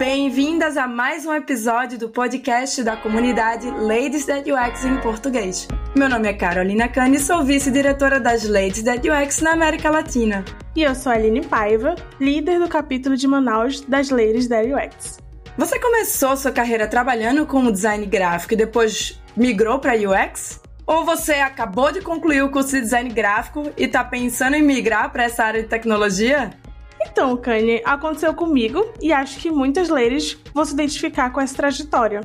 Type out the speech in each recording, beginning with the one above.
Bem-vindas a mais um episódio do podcast da comunidade Ladies That UX em português. Meu nome é Carolina Cani e sou vice-diretora das Ladies That UX na América Latina. E eu sou a Aline Paiva, líder do capítulo de Manaus das Ladies That UX. Você começou sua carreira trabalhando com design gráfico e depois migrou para UX? Ou você acabou de concluir o curso de design gráfico e está pensando em migrar para essa área de tecnologia? Então, Kanye, aconteceu comigo e acho que muitas ladies vão se identificar com essa trajetória.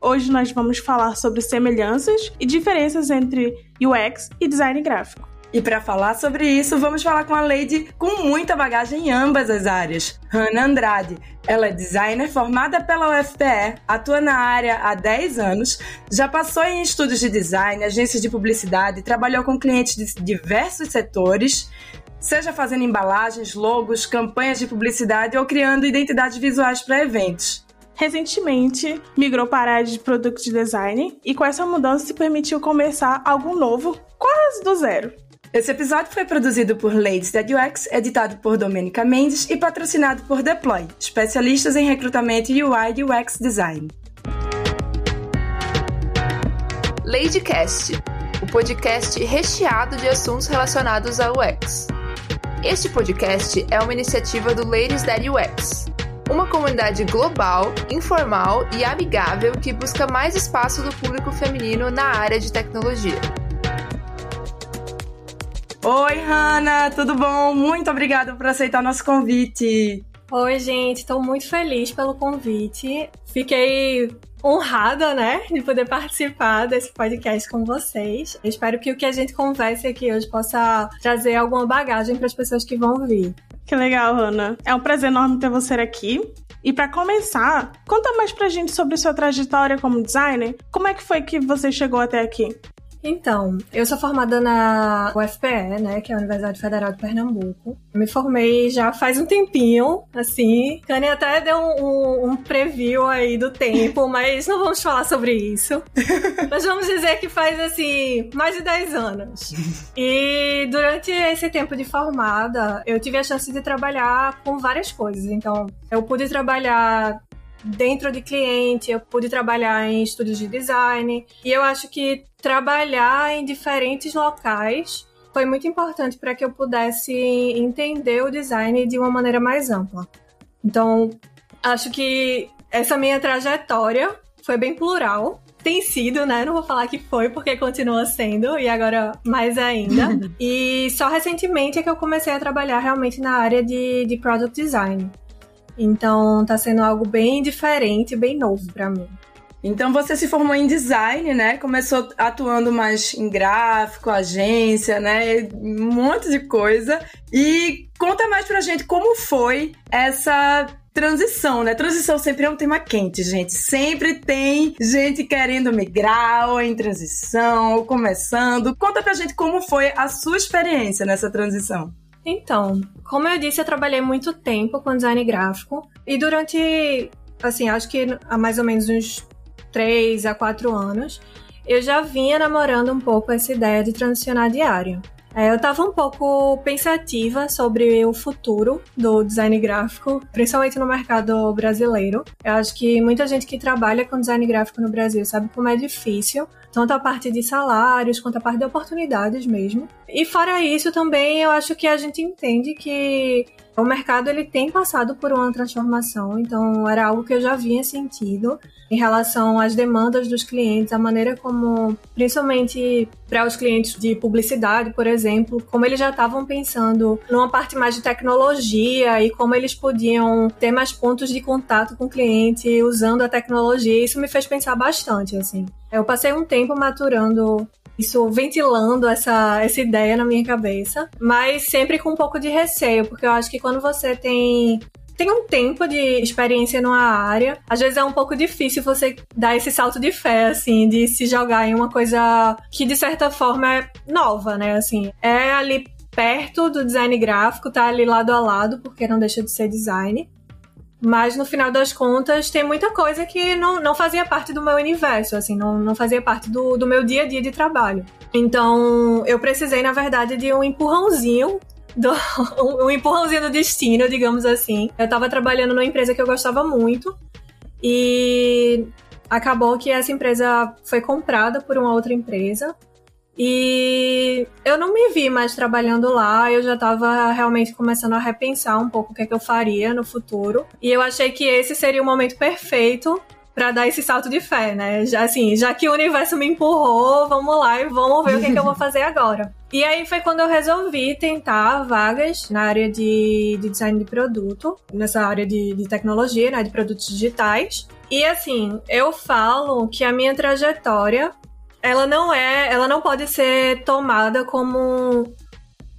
Hoje nós vamos falar sobre semelhanças e diferenças entre UX e design gráfico. E para falar sobre isso, vamos falar com a Lady com muita bagagem em ambas as áreas, Hannah Andrade. Ela é designer formada pela UFPE, atua na área há 10 anos, já passou em estudos de design, agências de publicidade, trabalhou com clientes de diversos setores, seja fazendo embalagens, logos, campanhas de publicidade ou criando identidades visuais para eventos. Recentemente, migrou para a área de product design e com essa mudança se permitiu começar algo novo, quase do zero. Esse episódio foi produzido por Ladies That UX, editado por Domenica Mendes e patrocinado por Deploy, especialistas em recrutamento UI e UX Design. Ladycast, o podcast recheado de assuntos relacionados ao UX. Este podcast é uma iniciativa do Ladies That UX, uma comunidade global, informal e amigável que busca mais espaço do público feminino na área de tecnologia. Oi, Hanna, tudo bom? Muito obrigada por aceitar nosso convite. Oi, gente, estou muito feliz pelo convite. Fiquei honrada, né, de poder participar desse podcast com vocês. Eu espero que o que a gente converse aqui hoje possa trazer alguma bagagem para as pessoas que vão vir. Que legal, Ana. É um prazer enorme ter você aqui. E para começar, conta mais pra gente sobre sua trajetória como designer. Como é que foi que você chegou até aqui? Então, eu sou formada na UFPE, né, que é a Universidade Federal de Pernambuco. Eu me formei já faz um tempinho, assim. Kanye até deu um, um, um, preview aí do tempo, mas não vamos falar sobre isso. mas vamos dizer que faz, assim, mais de 10 anos. E durante esse tempo de formada, eu tive a chance de trabalhar com várias coisas. Então, eu pude trabalhar dentro de cliente, eu pude trabalhar em estúdios de design. E eu acho que trabalhar em diferentes locais foi muito importante para que eu pudesse entender o design de uma maneira mais ampla. Então, acho que essa minha trajetória foi bem plural. Tem sido, né? Não vou falar que foi, porque continua sendo, e agora mais ainda. e só recentemente é que eu comecei a trabalhar realmente na área de, de product design. Então tá sendo algo bem diferente, bem novo para mim. Então você se formou em design, né? Começou atuando mais em gráfico, agência, né? Um monte de coisa. E conta mais pra gente como foi essa transição, né? Transição sempre é um tema quente, gente. Sempre tem gente querendo migrar, ou em transição, ou começando. Conta pra gente como foi a sua experiência nessa transição. Então, como eu disse, eu trabalhei muito tempo com design gráfico e durante, assim, acho que há mais ou menos uns 3 a 4 anos, eu já vinha namorando um pouco essa ideia de transicionar de área. É, eu estava um pouco pensativa sobre o futuro do design gráfico, principalmente no mercado brasileiro. Eu acho que muita gente que trabalha com design gráfico no Brasil sabe como é difícil tanto a parte de salários quanto a parte de oportunidades mesmo. E fora isso também eu acho que a gente entende que o mercado ele tem passado por uma transformação, então era algo que eu já vinha sentido em relação às demandas dos clientes, a maneira como, principalmente para os clientes de publicidade, por exemplo, como eles já estavam pensando numa parte mais de tecnologia e como eles podiam ter mais pontos de contato com o cliente usando a tecnologia. Isso me fez pensar bastante, assim. Eu passei um tempo maturando isso ventilando essa, essa ideia na minha cabeça, mas sempre com um pouco de receio, porque eu acho que quando você tem tem um tempo de experiência numa área, às vezes é um pouco difícil você dar esse salto de fé, assim, de se jogar em uma coisa que de certa forma é nova, né? Assim, é ali perto do design gráfico, tá ali lado a lado, porque não deixa de ser design. Mas no final das contas, tem muita coisa que não, não fazia parte do meu universo, assim, não, não fazia parte do, do meu dia a dia de trabalho. Então, eu precisei, na verdade, de um empurrãozinho do, um, empurrãozinho do destino, digamos assim. Eu tava trabalhando numa empresa que eu gostava muito e acabou que essa empresa foi comprada por uma outra empresa. E eu não me vi mais trabalhando lá, eu já estava realmente começando a repensar um pouco o que, é que eu faria no futuro. E eu achei que esse seria o momento perfeito para dar esse salto de fé, né? Já assim, já que o universo me empurrou, vamos lá e vamos ver o que, é que eu vou fazer agora. E aí foi quando eu resolvi tentar vagas na área de, de design de produto, nessa área de, de tecnologia, né, de produtos digitais. E assim, eu falo que a minha trajetória ela não é, ela não pode ser tomada como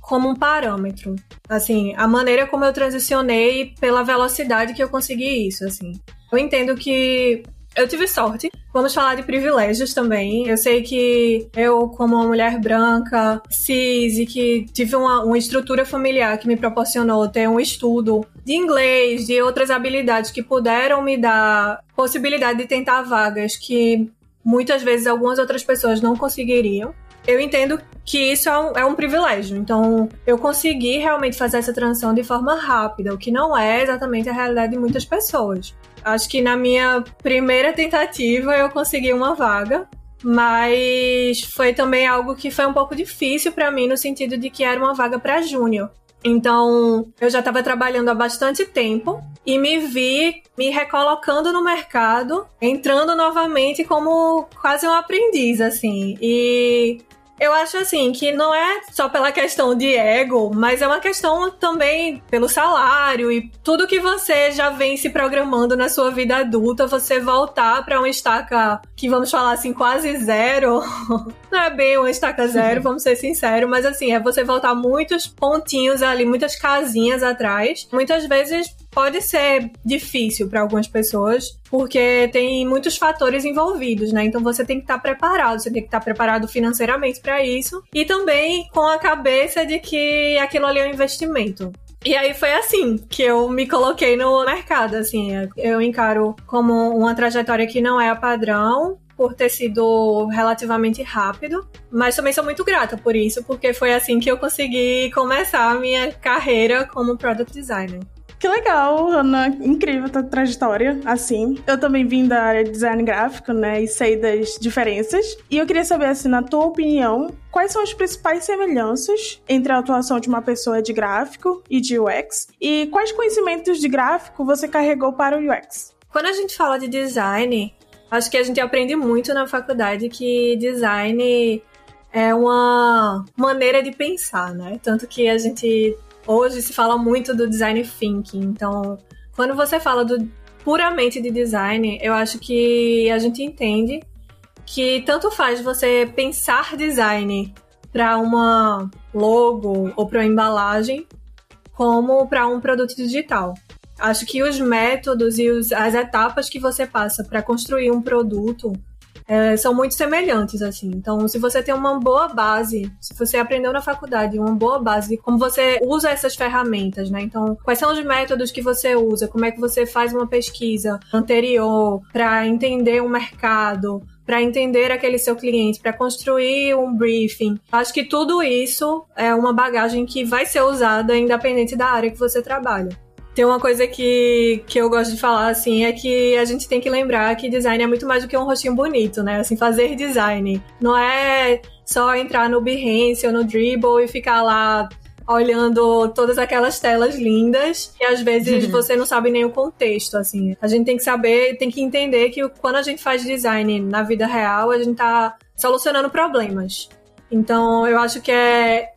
como um parâmetro. Assim, a maneira como eu transicionei pela velocidade que eu consegui isso, assim. Eu entendo que eu tive sorte. Vamos falar de privilégios também. Eu sei que eu, como uma mulher branca, cis, e que tive uma, uma estrutura familiar que me proporcionou ter um estudo de inglês, de outras habilidades que puderam me dar possibilidade de tentar vagas que muitas vezes algumas outras pessoas não conseguiriam. Eu entendo que isso é um, é um, privilégio. Então, eu consegui realmente fazer essa transição de forma rápida, o que não é exatamente a realidade de muitas pessoas. Acho que na minha primeira tentativa eu consegui uma vaga, mas foi também algo que foi um pouco difícil para mim no sentido de que era uma vaga para júnior. Então, eu já estava trabalhando há bastante tempo e me vi me recolocando no mercado, entrando novamente como quase um aprendiz, assim. E eu acho assim que não é só pela questão de ego, mas é uma questão também pelo salário e tudo que você já vem se programando na sua vida adulta, você voltar para uma estaca que vamos falar assim quase zero. Não é bem uma estaca zero, vamos ser sinceros, mas assim, é você voltar muitos pontinhos ali, muitas casinhas atrás. Muitas vezes pode ser difícil para algumas pessoas, porque tem muitos fatores envolvidos, né? Então você tem que estar tá preparado, você tem que estar tá preparado financeiramente para isso e também com a cabeça de que aquilo ali é um investimento. E aí foi assim que eu me coloquei no mercado, assim, eu encaro como uma trajetória que não é a padrão, por ter sido relativamente rápido, mas também sou muito grata por isso, porque foi assim que eu consegui começar a minha carreira como product designer. Que legal, Ana. Incrível a tua trajetória, assim. Eu também vim da área de design gráfico, né? E sei das diferenças. E eu queria saber, assim, na tua opinião, quais são as principais semelhanças entre a atuação de uma pessoa de gráfico e de UX? E quais conhecimentos de gráfico você carregou para o UX? Quando a gente fala de design, acho que a gente aprende muito na faculdade que design é uma maneira de pensar, né? Tanto que a gente hoje se fala muito do design thinking. Então, quando você fala do puramente de design, eu acho que a gente entende que tanto faz você pensar design para uma logo ou para uma embalagem, como para um produto digital. Acho que os métodos e os, as etapas que você passa para construir um produto é, são muito semelhantes, assim. Então, se você tem uma boa base, se você aprendeu na faculdade uma boa base, como você usa essas ferramentas, né? Então, quais são os métodos que você usa? Como é que você faz uma pesquisa anterior para entender o mercado? para entender aquele seu cliente, para construir um briefing. Acho que tudo isso é uma bagagem que vai ser usada independente da área que você trabalha. Tem uma coisa que, que eu gosto de falar, assim, é que a gente tem que lembrar que design é muito mais do que um rostinho bonito, né? Assim, fazer design. Não é só entrar no Behance ou no Dribble e ficar lá olhando todas aquelas telas lindas e às vezes uhum. você não sabe nem o contexto, assim. A gente tem que saber, tem que entender que quando a gente faz design na vida real, a gente tá solucionando problemas. Então, eu acho que é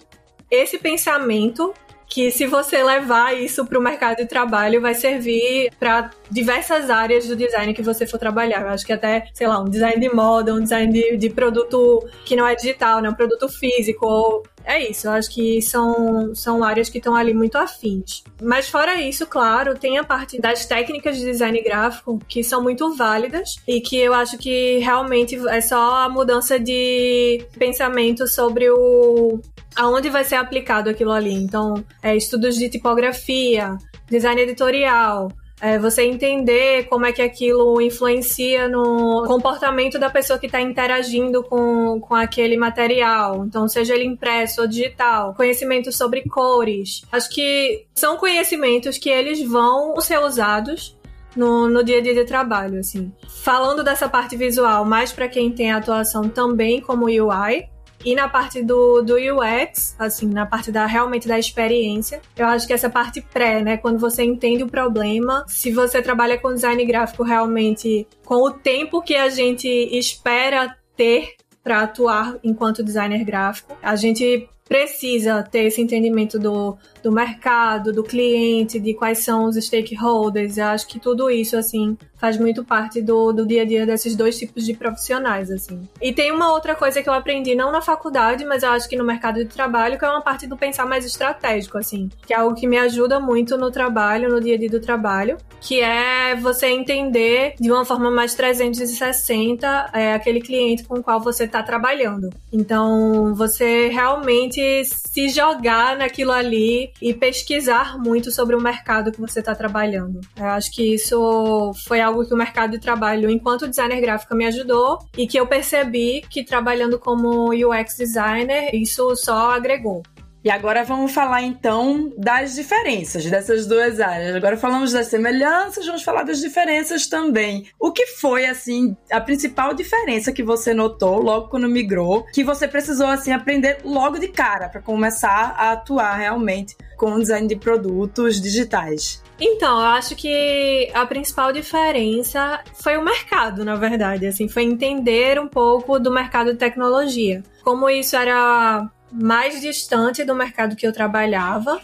esse pensamento que se você levar isso para o mercado de trabalho vai servir para diversas áreas do design que você for trabalhar. Eu acho que até, sei lá, um design de moda, um design de, de produto que não é digital, né? Um produto físico. É isso, eu acho que são, são áreas que estão ali muito afins. Mas fora isso, claro, tem a parte das técnicas de design gráfico que são muito válidas e que eu acho que realmente é só a mudança de pensamento sobre o, aonde vai ser aplicado aquilo ali. Então, é, estudos de tipografia, design editorial, É você entender como é que aquilo influencia no comportamento da pessoa que está interagindo com, com aquele material. Então, seja ele impresso ou digital. Conhecimento sobre cores. Acho que são conhecimentos que eles vão ser usados no, no dia a dia de trabalho, assim. Falando dessa parte visual, mais para quem tem atuação também como UI, e na parte do, do UX, assim, na parte da realmente da experiência, eu acho que essa parte pré, né? Quando você entende o problema, se você trabalha com design gráfico realmente com o tempo que a gente espera ter para atuar enquanto designer gráfico, a gente precisa ter esse entendimento do, do mercado, do cliente, de quais são os stakeholders. Eu acho que tudo isso, assim, faz muito parte do, do dia a dia desses dois tipos de profissionais, assim. E tem uma outra coisa que eu aprendi, não na faculdade, mas eu acho que no mercado de trabalho, que é uma parte do pensar mais estratégico, assim. Que é algo que me ajuda muito no trabalho, no dia a dia do trabalho, que é você entender de uma forma mais 360 é, aquele cliente com o qual você está trabalhando. Então, você realmente se jogar naquilo ali e pesquisar muito sobre o mercado que você está trabalhando. Eu acho que isso foi algo que o mercado de trabalho, enquanto designer gráfica, me ajudou e que eu percebi que trabalhando como UX designer, isso só agregou. E agora vamos falar então das diferenças dessas duas áreas. Agora falamos das semelhanças, vamos falar das diferenças também. O que foi assim a principal diferença que você notou logo quando migrou, que você precisou assim aprender logo de cara para começar a atuar realmente com o design de produtos digitais? Então, eu acho que a principal diferença foi o mercado, na verdade, assim, foi entender um pouco do mercado de tecnologia. Como isso era mais distante do mercado que eu trabalhava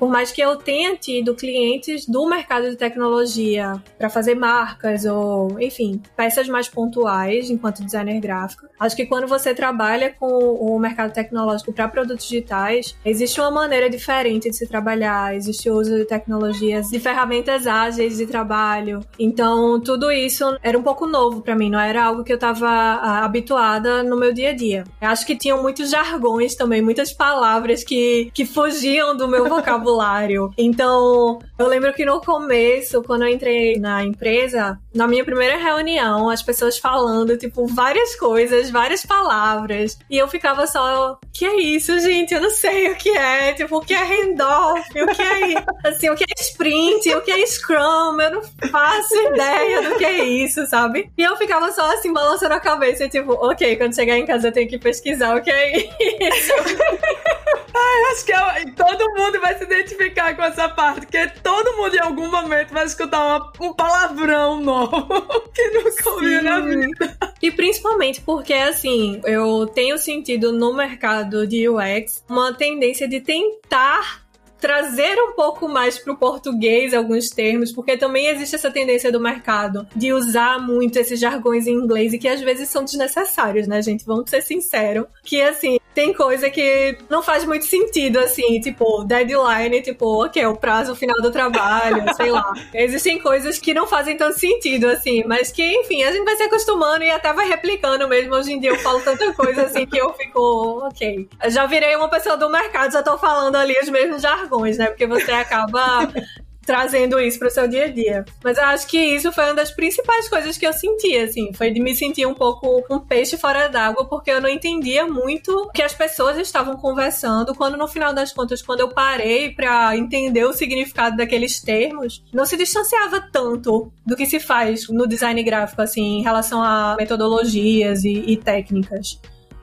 por mais que eu tenha tido clientes do mercado de tecnologia para fazer marcas ou, enfim, peças mais pontuais enquanto designer gráfico, acho que quando você trabalha com o mercado tecnológico para produtos digitais, existe uma maneira diferente de se trabalhar, existe o uso de tecnologias, de ferramentas ágeis de trabalho. Então, tudo isso era um pouco novo para mim, não era algo que eu estava ah, habituada no meu dia a dia. Eu acho que tinham muitos jargões também, muitas palavras que, que fugiam do meu vocabulário vocabulário. Então, eu lembro que no começo, quando eu entrei na empresa, na minha primeira reunião, as pessoas falando, tipo, várias coisas, várias palavras. E eu ficava só, que é isso, gente? Eu não sei o que é. Tipo, o que é handoff? O que é, assim, o que é sprint? O que é scrum? Eu não faço ideia do que é isso, sabe? E eu ficava só assim, balançando a cabeça, tipo, ok, quando chegar em casa eu tenho que pesquisar o que é isso. Ai, acho que eu, todo mundo vai se identificar com essa parte, porque todo mundo em algum momento vai escutar uma, um palavrão novo que nunca ouviu na vida. E principalmente porque, assim, eu tenho sentido no mercado de UX uma tendência de tentar trazer um pouco mais para o português alguns termos, porque também existe essa tendência do mercado de usar muito esses jargões em inglês e que às vezes são desnecessários, né, gente? Vamos ser sinceros. Que assim, tem coisa que não faz muito sentido, assim, tipo, deadline, tipo, ok, o prazo final do trabalho, sei lá. Existem coisas que não fazem tanto sentido, assim, mas que, enfim, a gente vai se acostumando e até vai replicando mesmo. Hoje em dia eu falo tanta coisa assim que eu fico, ok. Eu já virei uma pessoa do mercado, já tô falando ali os mesmos jargões, né? Porque você acaba trazendo isso para o seu dia a dia. Mas eu acho que isso foi uma das principais coisas que eu senti, assim, foi de me sentir um pouco um peixe fora d'água, porque eu não entendia muito o que as pessoas estavam conversando, quando no final das contas, quando eu parei para entender o significado daqueles termos, não se distanciava tanto do que se faz no design gráfico, assim, em relação a metodologias e, e técnicas.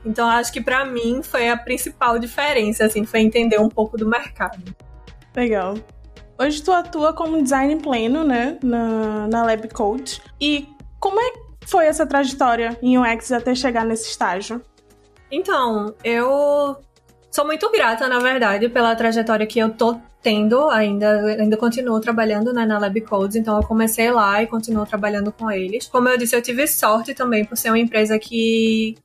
Então, acho que para mim foi a principal diferença, assim, foi entender um pouco do mercado. Legal. Hoje tu atua como design pleno, né, na, na Lab Coach. E como é que foi essa trajetória em UX até chegar nesse estágio? Então, eu sou muito grata, na verdade, pela trajetória que eu tô tendo ainda, ainda continuo trabalhando né, na Lab Codes, então eu comecei lá e continuo trabalhando com eles. Como eu disse, eu tive sorte também por ser uma empresa que,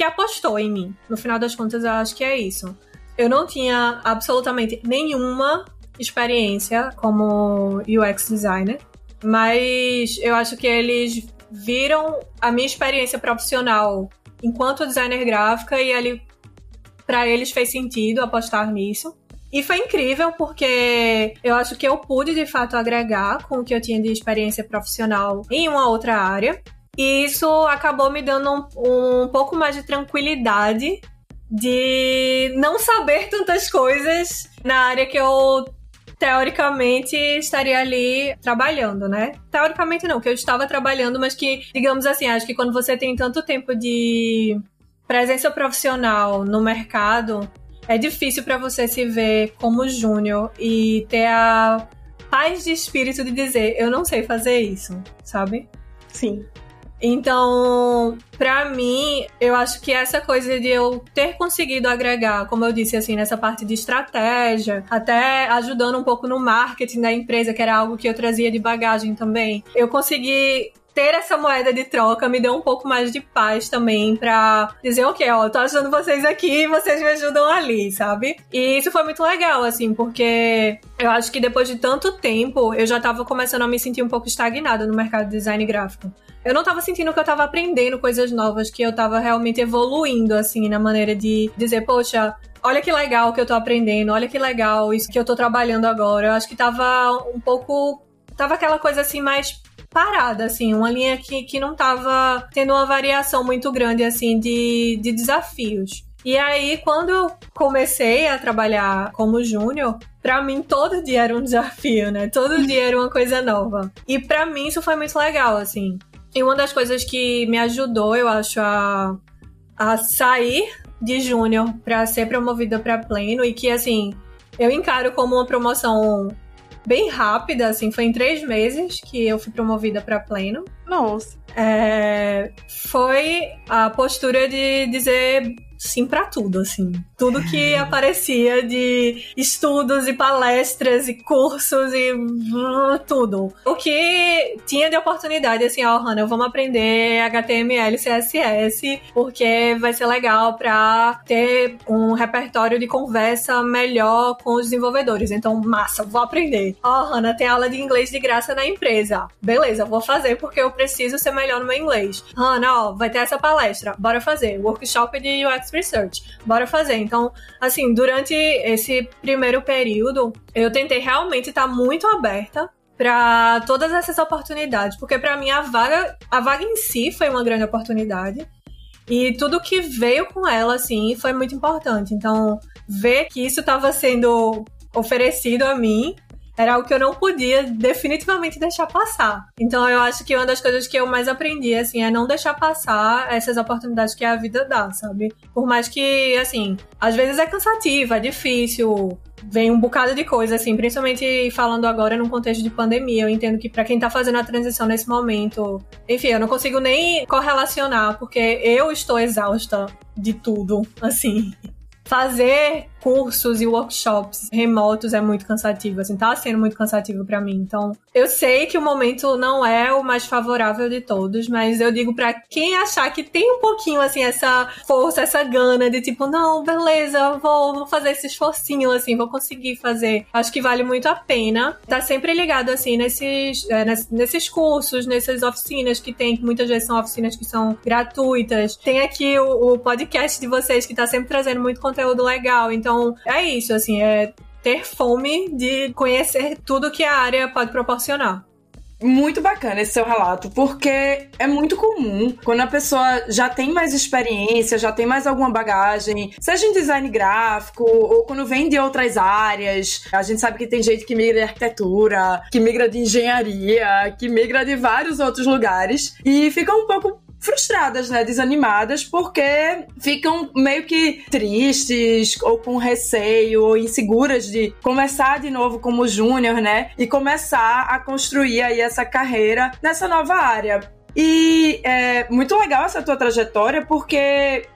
que apostou em mim. No final das contas, eu acho que é isso. Eu não tinha absolutamente nenhuma experiência como UX designer, mas eu acho que eles viram a minha experiência profissional enquanto designer gráfica e ali para eles fez sentido apostar nisso. E foi incrível porque eu acho que eu pude de fato agregar com o que eu tinha de experiência profissional em uma outra área. E isso acabou me dando um, um pouco mais de tranquilidade de não saber tantas coisas na área que eu teoricamente estaria ali trabalhando, né? Teoricamente não, que eu estava trabalhando, mas que, digamos assim, acho que quando você tem tanto tempo de presença profissional no mercado, é difícil para você se ver como júnior e ter a paz de espírito de dizer, eu não sei fazer isso, sabe? Sim. Então, para mim, eu acho que essa coisa de eu ter conseguido agregar, como eu disse, assim, nessa parte de estratégia, até ajudando um pouco no marketing da empresa, que era algo que eu trazia de bagagem também, eu consegui ter essa moeda de troca me deu um pouco mais de paz também pra dizer, ok, ó, tô ajudando vocês aqui e vocês me ajudam ali, sabe? E isso foi muito legal, assim, porque eu acho que depois de tanto tempo eu já tava começando a me sentir um pouco estagnada no mercado de design gráfico eu não tava sentindo que eu tava aprendendo coisas novas, que eu tava realmente evoluindo, assim, na maneira de dizer, poxa, olha que legal que eu tô aprendendo, olha que legal isso que eu tô trabalhando agora. Eu acho que tava um pouco. Tava aquela coisa assim mais parada, assim, uma linha que, que não tava tendo uma variação muito grande, assim, de, de desafios. E aí, quando eu comecei a trabalhar como júnior, para mim todo dia era um desafio, né? Todo dia era uma coisa nova. E para mim isso foi muito legal, assim. E uma das coisas que me ajudou, eu acho, a, a sair de júnior para ser promovida para pleno e que, assim, eu encaro como uma promoção bem rápida, assim, foi em três meses que eu fui promovida para pleno. Nossa. É, foi a postura de dizer sim para tudo, assim. Tudo que aparecia de estudos e palestras e cursos e tudo. O que tinha de oportunidade, assim, ó, oh, Hannah, vamos aprender HTML, CSS, porque vai ser legal para ter um repertório de conversa melhor com os desenvolvedores. Então, massa, vou aprender. Ó, oh, Hannah, tem aula de inglês de graça na empresa. Beleza, vou fazer porque eu preciso ser melhor no meu inglês. Hannah, ó, vai ter essa palestra. Bora fazer. Workshop de UX Research. Bora fazer. Então, assim, durante esse primeiro período, eu tentei realmente estar muito aberta para todas essas oportunidades, porque para mim a vaga, a vaga em si foi uma grande oportunidade. E tudo que veio com ela, assim, foi muito importante. Então, ver que isso estava sendo oferecido a mim era algo que eu não podia definitivamente deixar passar. Então eu acho que uma das coisas que eu mais aprendi, assim, é não deixar passar essas oportunidades que a vida dá, sabe? Por mais que, assim, às vezes é cansativo, é difícil, vem um bocado de coisa, assim, principalmente falando agora num contexto de pandemia. Eu entendo que para quem tá fazendo a transição nesse momento, enfim, eu não consigo nem correlacionar, porque eu estou exausta de tudo, assim fazer cursos e workshops remotos é muito cansativo, assim, tá sendo muito cansativo para mim. Então, eu sei que o momento não é o mais favorável de todos, mas eu digo para quem achar que tem um pouquinho, assim, essa força, essa gana de tipo, não, beleza, vou, vou fazer esse esforcinho, assim, vou conseguir fazer. Acho que vale muito a pena. Tá sempre ligado, assim, nesses, é, nesses cursos, nessas oficinas que tem, que muitas vezes são oficinas que são gratuitas. Tem aqui o, o podcast de vocês que tá sempre trazendo muito conteúdo legal. Então, então, é isso, assim, é ter fome de conhecer tudo que a área pode proporcionar. Muito bacana esse seu relato, porque é muito comum quando a pessoa já tem mais experiência, já tem mais alguma bagagem, seja em design gráfico ou quando vem de outras áreas. A gente sabe que tem gente que migra de arquitetura, que migra de engenharia, que migra de vários outros lugares e fica um pouco frustradas, né, desanimadas, porque ficam meio que tristes ou com receio ou inseguras de começar de novo como júnior, né, e começar a construir aí essa carreira nessa nova área. E é muito legal essa tua trajetória porque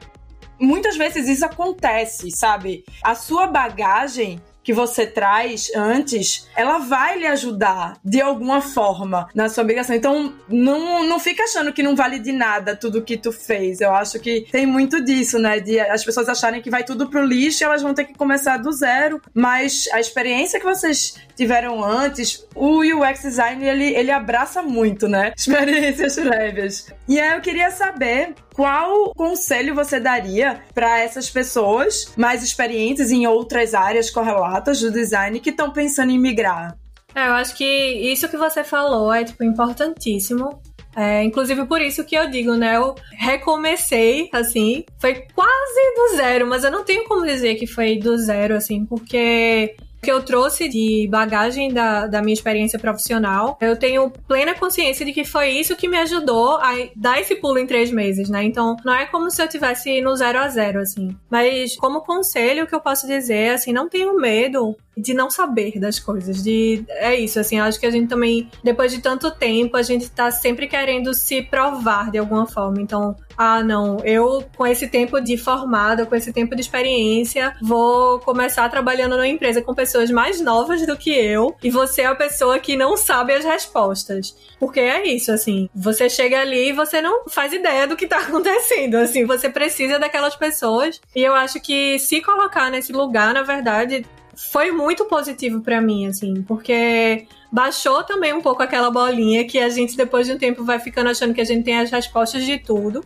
muitas vezes isso acontece, sabe? A sua bagagem que você traz antes, ela vai lhe ajudar de alguma forma na sua migração. Então, não, não fica achando que não vale de nada tudo que tu fez. Eu acho que tem muito disso, né? De as pessoas acharem que vai tudo pro lixo e elas vão ter que começar do zero. Mas a experiência que vocês tiveram antes, o UX design ele, ele abraça muito, né? Experiências prévias. E aí eu queria saber qual conselho você daria para essas pessoas mais experientes em outras áreas correlatas do design que estão pensando em migrar? É, eu acho que isso que você falou é tipo importantíssimo. É, inclusive por isso que eu digo, né? Eu recomecei, assim, foi quase do zero, mas eu não tenho como dizer que foi do zero, assim, porque que eu trouxe de bagagem da, da minha experiência profissional, eu tenho plena consciência de que foi isso que me ajudou a dar esse pulo em três meses, né? Então, não é como se eu tivesse no zero a zero, assim. Mas, como conselho, o que eu posso dizer, assim, não tenho medo de não saber das coisas, de é isso, assim, acho que a gente também depois de tanto tempo, a gente tá sempre querendo se provar de alguma forma. Então, ah, não, eu com esse tempo de formada, com esse tempo de experiência, vou começar trabalhando numa empresa com pessoas mais novas do que eu, e você é a pessoa que não sabe as respostas. Porque é isso, assim, você chega ali e você não faz ideia do que tá acontecendo, assim, você precisa daquelas pessoas. E eu acho que se colocar nesse lugar, na verdade, foi muito positivo para mim, assim, porque baixou também um pouco aquela bolinha que a gente, depois de um tempo, vai ficando achando que a gente tem as respostas de tudo.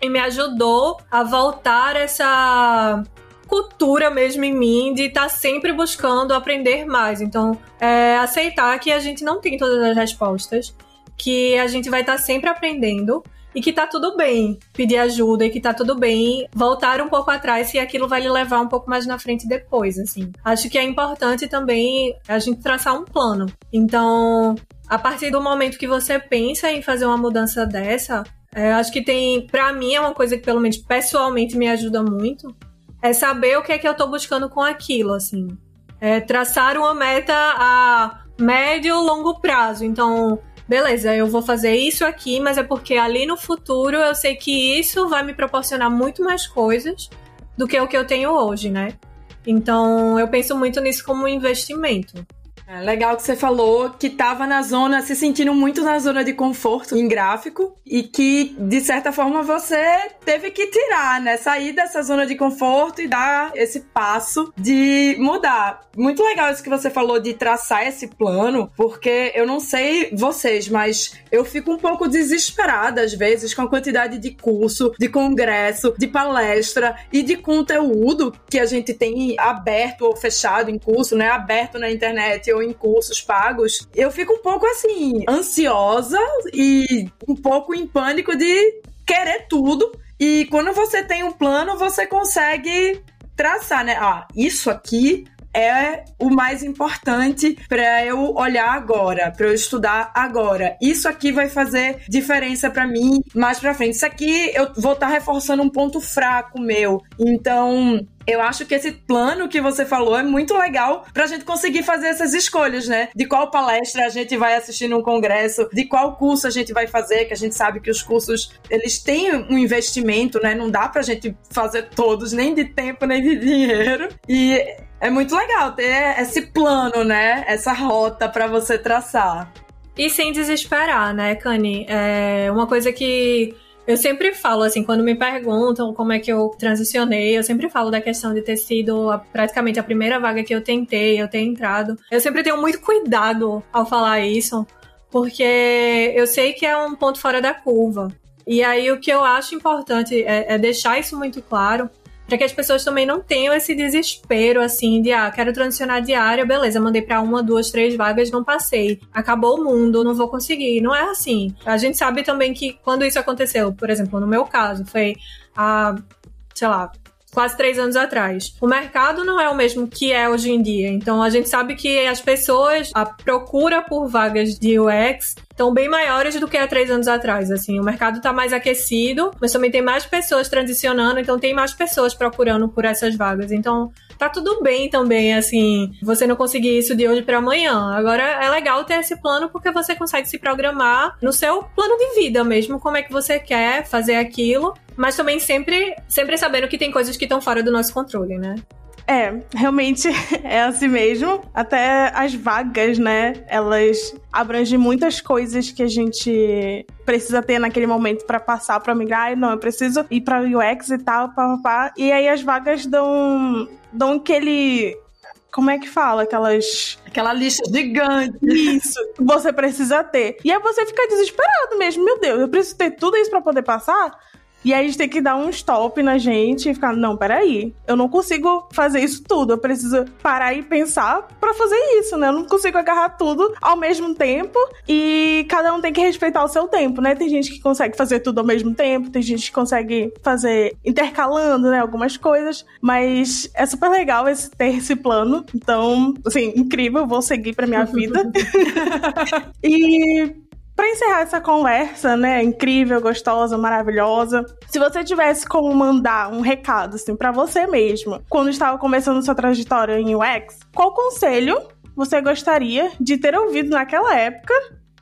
E me ajudou a voltar essa cultura mesmo em mim de estar tá sempre buscando aprender mais. Então, é, aceitar que a gente não tem todas as respostas, que a gente vai estar tá sempre aprendendo e que tá tudo bem pedir ajuda e que tá tudo bem voltar um pouco atrás se aquilo vai lhe levar um pouco mais na frente depois, assim. Acho que é importante também a gente traçar um plano. Então, a partir do momento que você pensa em fazer uma mudança dessa, é, acho que tem, para mim é uma coisa que pelo menos pessoalmente me ajuda muito, é saber o que é que eu tô buscando com aquilo, assim. É traçar uma meta a médio longo prazo. Então, beleza, eu vou fazer isso aqui, mas é porque ali no futuro eu sei que isso vai me proporcionar muito mais coisas do que o que eu tenho hoje, né? Então eu penso muito nisso como um investimento. É legal que você falou que estava na zona, se sentindo muito na zona de conforto em gráfico e que, de certa forma, você teve que tirar, né? Sair dessa zona de conforto e dar esse passo de mudar. Muito legal isso que você falou de traçar esse plano, porque eu não sei vocês, mas eu fico um pouco desesperada às vezes com a quantidade de curso, de congresso, de palestra e de conteúdo que a gente tem aberto ou fechado em curso, né? Aberto na internet ou em cursos pagos, eu fico um pouco assim, ansiosa e um pouco em pânico de querer tudo. E quando você tem um plano, você consegue traçar, né? Ah, isso aqui é o mais importante para eu olhar agora, para eu estudar agora. Isso aqui vai fazer diferença para mim mais para frente. Isso aqui eu vou estar tá reforçando um ponto fraco meu. Então, eu acho que esse plano que você falou é muito legal pra gente conseguir fazer essas escolhas, né? De qual palestra a gente vai assistir num congresso, de qual curso a gente vai fazer, que a gente sabe que os cursos, eles têm um investimento, né? Não dá pra gente fazer todos, nem de tempo, nem de dinheiro. E é muito legal ter esse plano, né? Essa rota para você traçar. E sem desesperar, né, Kani? É uma coisa que eu sempre falo, assim, quando me perguntam como é que eu transicionei, eu sempre falo da questão de ter sido a, praticamente a primeira vaga que eu tentei, eu ter entrado. Eu sempre tenho muito cuidado ao falar isso, porque eu sei que é um ponto fora da curva. E aí o que eu acho importante é, é deixar isso muito claro, para que as pessoas também não tenham esse desespero assim de ah, quero transicionar de área, beleza, mandei para uma, duas, três vagas, não passei. Acabou o mundo, não vou conseguir. Não é assim. A gente sabe também que quando isso aconteceu, por exemplo, no meu caso, foi a sei lá, quase três anos atrás. O mercado não é o mesmo que é hoje em dia. Então a gente sabe que as pessoas, a procura por vagas de UX estão bem maiores do que há três anos atrás. Assim, o mercado está mais aquecido, mas também tem mais pessoas transicionando, então tem mais pessoas procurando por essas vagas. Então tá tudo bem também, assim, você não conseguir isso de hoje para amanhã. Agora é legal ter esse plano porque você consegue se programar no seu plano de vida mesmo, como é que você quer fazer aquilo, mas também sempre, sempre sabendo que tem coisas que estão fora do nosso controle, né? É, realmente é assim mesmo. Até as vagas, né? Elas abrangem muitas coisas que a gente precisa ter naquele momento para passar para migrar. Não, eu preciso ir para UX e tal, papá. E aí as vagas dão dão aquele como é que fala? Aquelas. Aquela lista gigante. Isso. Você precisa ter. E aí você fica desesperado mesmo. Meu Deus, eu preciso ter tudo isso para poder passar? E aí a gente tem que dar um stop na gente e ficar, não, peraí, eu não consigo fazer isso tudo, eu preciso parar e pensar para fazer isso, né? Eu não consigo agarrar tudo ao mesmo tempo e cada um tem que respeitar o seu tempo, né? Tem gente que consegue fazer tudo ao mesmo tempo, tem gente que consegue fazer intercalando, né, algumas coisas, mas é super legal esse, ter esse plano. Então, assim, incrível, vou seguir para minha vida. e para encerrar essa conversa, né, incrível, gostosa, maravilhosa, se você tivesse como mandar um recado assim para você mesma, quando estava começando sua trajetória em UX, qual conselho você gostaria de ter ouvido naquela época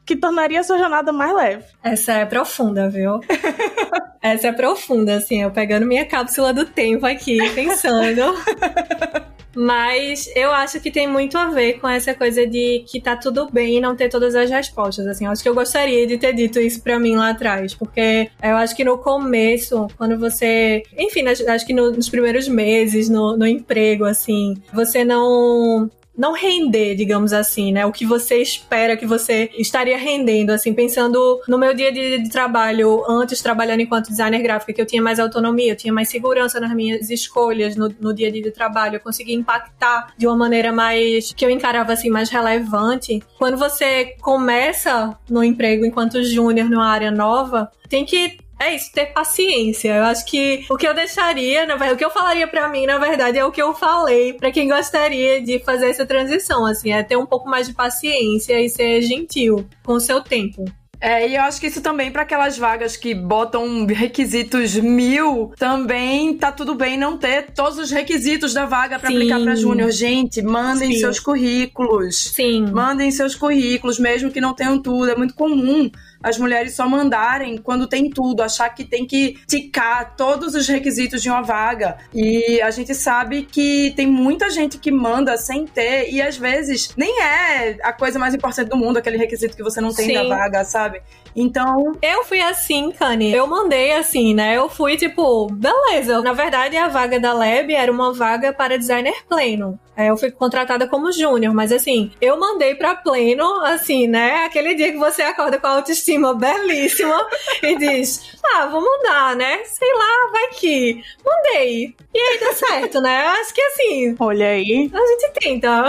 que tornaria a sua jornada mais leve? Essa é profunda, viu? Essa é profunda, assim, eu pegando minha cápsula do tempo aqui, pensando. Mas eu acho que tem muito a ver com essa coisa de que tá tudo bem e não ter todas as respostas. Assim, eu acho que eu gostaria de ter dito isso para mim lá atrás, porque eu acho que no começo, quando você, enfim, acho que nos primeiros meses no, no emprego, assim, você não não render, digamos assim, né? O que você espera que você estaria rendendo, assim, pensando no meu dia de, de trabalho, antes trabalhando enquanto designer gráfico, que eu tinha mais autonomia, eu tinha mais segurança nas minhas escolhas no, no dia a dia de trabalho, eu conseguia impactar de uma maneira mais, que eu encarava assim, mais relevante. Quando você começa no emprego enquanto júnior numa área nova, tem que é isso, ter paciência. Eu acho que o que eu deixaria, na verdade, o que eu falaria para mim, na verdade, é o que eu falei para quem gostaria de fazer essa transição, assim, é ter um pouco mais de paciência e ser gentil com o seu tempo. É, e eu acho que isso também para aquelas vagas que botam requisitos mil, também tá tudo bem não ter todos os requisitos da vaga para aplicar para júnior. Gente, mandem Sim. seus currículos. Sim. Mandem seus currículos, mesmo que não tenham tudo. É muito comum as mulheres só mandarem quando tem tudo, achar que tem que ticar todos os requisitos de uma vaga. E a gente sabe que tem muita gente que manda sem ter, e às vezes nem é a coisa mais importante do mundo, aquele requisito que você não tem Sim. da vaga, sabe? Então. Eu fui assim, Kanye. Eu mandei assim, né? Eu fui tipo, beleza. Na verdade, a vaga da Lab era uma vaga para designer pleno. Eu fui contratada como júnior, mas assim, eu mandei pra pleno, assim, né? Aquele dia que você acorda com a autoestima belíssima e diz: Ah, vou mandar, né? Sei lá, vai que. Mandei. E aí deu certo, né? Acho que assim. Olha aí. A gente tenta.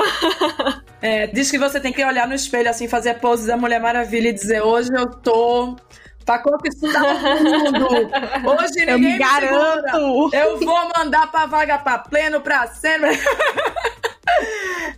É, diz que você tem que olhar no espelho, assim, fazer a pose da Mulher Maravilha e dizer: Hoje eu tô pra conquistar o mundo. Hoje ninguém eu me garanto. Me eu vou mandar pra vaga pra pleno, pra cena.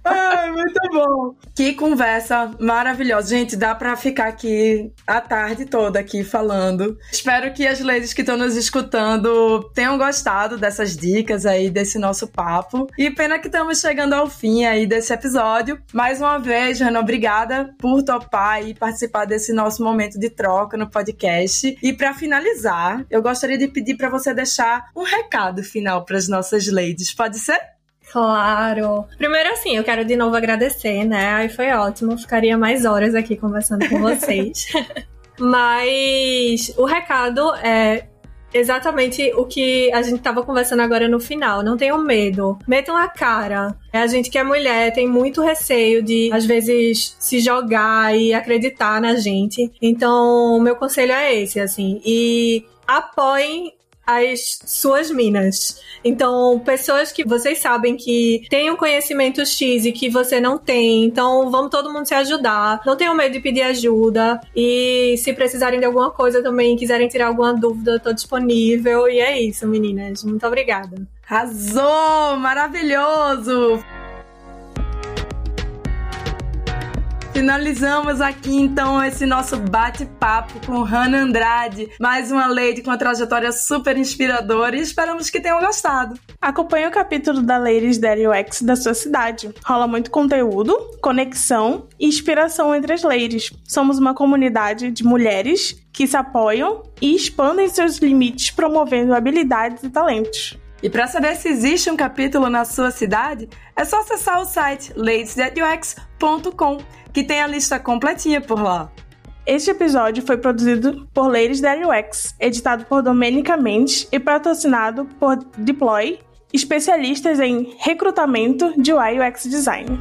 Ai, muito bom. Que conversa maravilhosa. Gente, dá pra ficar aqui a tarde toda aqui falando. Espero que as ladies que estão nos escutando tenham gostado dessas dicas aí, desse nosso papo. E pena que estamos chegando ao fim aí desse episódio. Mais uma vez, Ana, obrigada por topar e participar desse nosso momento de troca no podcast. E para finalizar, eu gostaria de pedir para você deixar um recado final para as nossas ladies. Pode ser? Claro. Primeiro, assim, eu quero de novo agradecer, né? Aí foi ótimo. Ficaria mais horas aqui conversando com vocês. Mas o recado é exatamente o que a gente estava conversando agora no final. Não tenham medo. Metam a cara. É a gente que é mulher, tem muito receio de, às vezes, se jogar e acreditar na gente. Então, meu conselho é esse, assim. E apoiem as suas minas. Então, pessoas que vocês sabem que têm um conhecimento X e que você não tem. Então, vamos todo mundo se ajudar. Não tenham medo de pedir ajuda. E se precisarem de alguma coisa também, quiserem tirar alguma dúvida, eu tô disponível. E é isso, meninas. Muito obrigada. Arrasou! Maravilhoso! Finalizamos aqui então esse nosso bate-papo com Hannah Andrade, mais uma lady com uma trajetória super inspiradora e esperamos que tenham gostado. Acompanhe o capítulo da Ladies Daddy UX da sua cidade. Rola muito conteúdo, conexão e inspiração entre as ladies. Somos uma comunidade de mulheres que se apoiam e expandem seus limites promovendo habilidades e talentos. E para saber se existe um capítulo na sua cidade, é só acessar o site ladiesthatux.com, que tem a lista completinha por lá. Este episódio foi produzido por Ladies That UX, editado por Domenica Mendes e patrocinado por Deploy, especialistas em recrutamento de UI UX Design.